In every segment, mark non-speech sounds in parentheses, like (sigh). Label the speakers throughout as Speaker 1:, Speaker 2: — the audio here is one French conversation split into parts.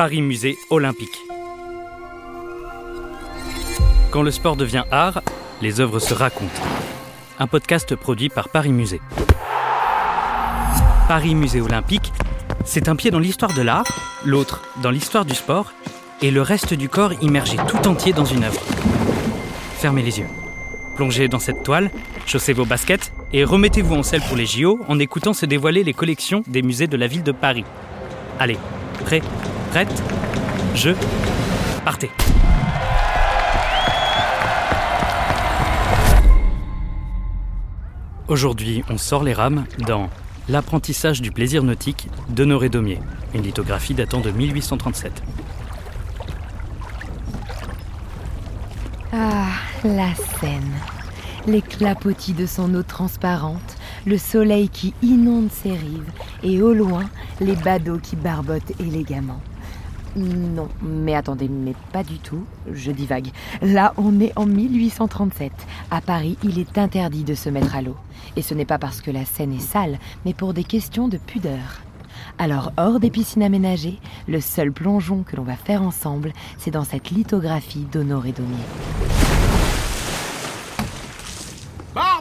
Speaker 1: Paris Musée Olympique. Quand le sport devient art, les œuvres se racontent. Un podcast produit par Paris Musée. Paris Musée Olympique, c'est un pied dans l'histoire de l'art, l'autre dans l'histoire du sport, et le reste du corps immergé tout entier dans une œuvre. Fermez les yeux. Plongez dans cette toile, chaussez vos baskets et remettez-vous en selle pour les JO en écoutant se dévoiler les collections des musées de la ville de Paris. Allez, prêt, prête, je, partez. Aujourd'hui, on sort les rames dans L'apprentissage du plaisir nautique d'Honoré Daumier, une lithographie datant de 1837.
Speaker 2: Ah, la Seine. Les clapotis de son eau transparente, le soleil qui inonde ses rives, et au loin, les badauds qui barbotent élégamment. Non, mais attendez, mais pas du tout, je divague. Là, on est en 1837. À Paris, il est interdit de se mettre à l'eau. Et ce n'est pas parce que la Seine est sale, mais pour des questions de pudeur. Alors, hors des piscines aménagées, le seul plongeon que l'on va faire ensemble, c'est dans cette lithographie d'Honoré Daumier.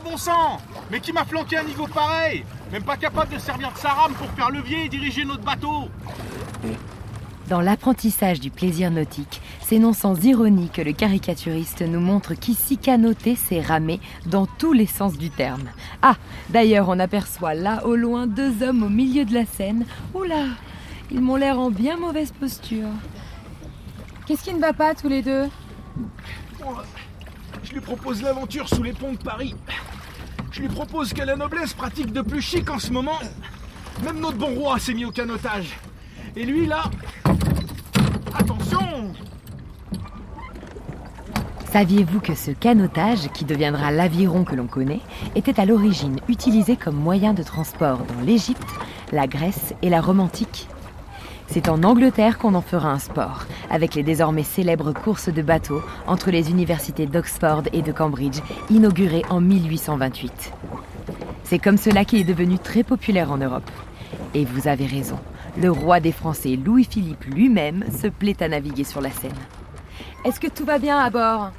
Speaker 3: Bon sang Mais qui m'a flanqué un niveau pareil Même pas capable de servir de sa rame pour faire levier et diriger notre bateau
Speaker 2: Dans l'apprentissage du plaisir nautique, c'est non sans ironie que le caricaturiste nous montre qu'ici canoter, c'est ramer dans tous les sens du terme. Ah, d'ailleurs, on aperçoit là au loin deux hommes au milieu de la scène. Oula, ils m'ont l'air en bien mauvaise posture.
Speaker 4: Qu'est-ce qui ne va pas tous les deux?
Speaker 3: Je lui propose l'aventure sous les ponts de Paris. Je lui propose que la noblesse pratique de plus chic en ce moment. Même notre bon roi s'est mis au canotage. Et lui là... Attention
Speaker 2: Saviez-vous que ce canotage, qui deviendra l'aviron que l'on connaît, était à l'origine utilisé comme moyen de transport dans l'Égypte, la Grèce et la Rome antique C'est en Angleterre qu'on en fera un sport, avec les désormais célèbres courses de bateaux entre les universités d'Oxford et de Cambridge, inaugurées en 1828. C'est comme cela qu'il est devenu très populaire en Europe. Et vous avez raison, le roi des Français Louis-Philippe lui-même se plaît à naviguer sur la Seine.
Speaker 4: Est-ce que tout va bien à bord?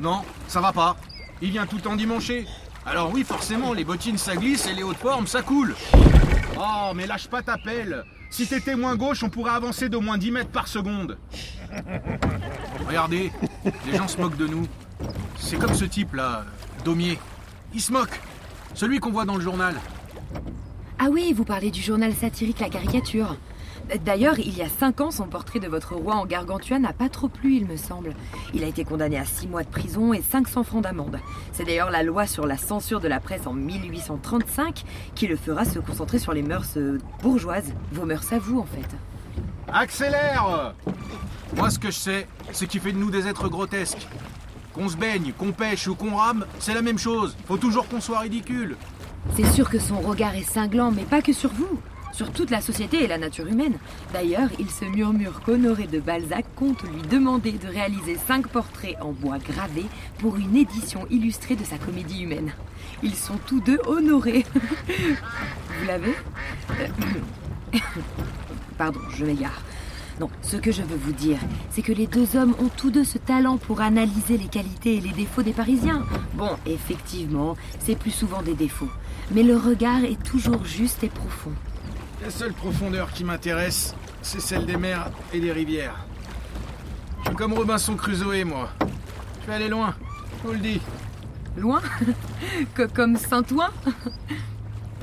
Speaker 3: Non, ça va pas. Il vient tout endimanché. Alors oui, forcément, les bottines ça glisse et les hautes formes ça coule. Oh, mais lâche pas ta pelle. Si t'étais moins gauche, on pourrait avancer d'au moins 10 mètres par seconde. (laughs) Regardez, les gens se moquent de nous. C'est comme ce type là, Daumier. Il se moque. Celui qu'on voit dans le journal.
Speaker 2: Ah oui, vous parlez du journal satirique La Caricature. D'ailleurs, il y a cinq ans, son portrait de votre roi en gargantua n'a pas trop plu, il me semble. Il a été condamné à six mois de prison et 500 francs d'amende. C'est d'ailleurs la loi sur la censure de la presse en 1835 qui le fera se concentrer sur les mœurs euh, bourgeoises. Vos mœurs à vous, en fait.
Speaker 3: Accélère Moi, ce que je sais, c'est qu'il fait de nous des êtres grotesques. Qu'on se baigne, qu'on pêche ou qu'on rame, c'est la même chose. Faut toujours qu'on soit ridicule.
Speaker 2: C'est sûr que son regard est cinglant, mais pas que sur vous sur toute la société et la nature humaine. D'ailleurs, il se murmure qu'Honoré de Balzac compte lui demander de réaliser cinq portraits en bois gravé pour une édition illustrée de sa comédie humaine. Ils sont tous deux honorés. (laughs) Vous l'avez (coughs) Pardon, je m'égare. Non, ce que je veux vous dire, c'est que les deux hommes ont tous deux ce talent pour analyser les qualités et les défauts des Parisiens. Bon, effectivement, c'est plus souvent des défauts, mais le regard est toujours juste et profond.
Speaker 3: La seule profondeur qui m'intéresse, c'est celle des mers et des rivières. Je suis comme Robinson Crusoe, moi. Je vais aller loin, je vous le dis.
Speaker 2: Loin? (laughs) Que- Comme Saint-Ouen?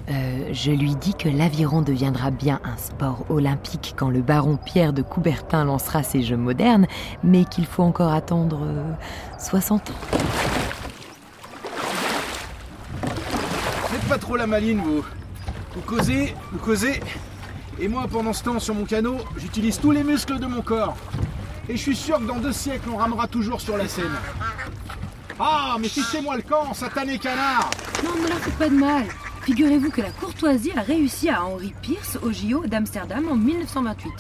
Speaker 2: Euh, je lui dis que l'aviron deviendra bien un sport olympique quand le baron Pierre de Coubertin lancera ses jeux modernes, mais qu'il faut encore attendre euh, 60 ans.
Speaker 3: Faites pas trop la maline, vous. Vous causez, vous causez. Et moi, pendant ce temps, sur mon canot, j'utilise tous les muscles de mon corps. Et je suis sûr que dans deux siècles, on ramera toujours sur la Seine. Ah, mais fichez-moi le camp, satané canard
Speaker 2: Non, ne leur faites pas de mal. Figurez-vous que la courtoisie a réussi à Henri Pierce au JO d'Amsterdam en 1928.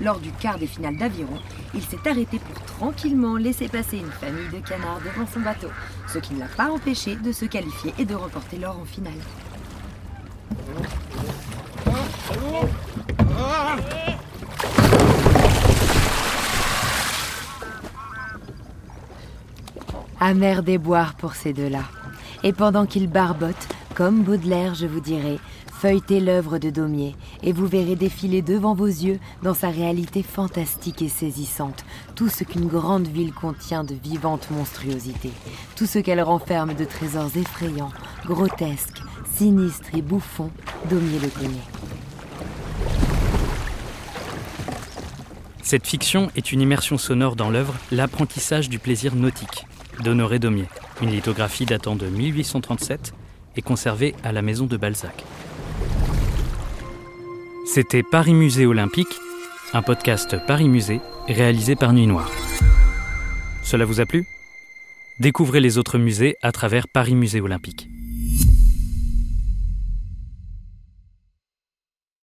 Speaker 2: Lors du quart des finales d'aviron, il s'est arrêté pour tranquillement laisser passer une famille de canards devant son bateau, ce qui ne l'a pas empêché de se qualifier et de remporter l'or en finale. Amer déboire pour ces deux-là. Et pendant qu'ils barbotent, comme Baudelaire, je vous dirai, feuilletez l'œuvre de Daumier et vous verrez défiler devant vos yeux, dans sa réalité fantastique et saisissante, tout ce qu'une grande ville contient de vivantes monstruosités, tout ce qu'elle renferme de trésors effrayants, grotesques, sinistres et bouffons, Daumier le connaît.
Speaker 1: Cette fiction est une immersion sonore dans l'œuvre L'apprentissage du plaisir nautique d'Honoré Daumier, une lithographie datant de 1837 et conservée à la maison de Balzac. C'était Paris Musée Olympique, un podcast Paris Musée réalisé par Nuit Noire. Cela vous a plu? Découvrez les autres musées à travers Paris Musée Olympique.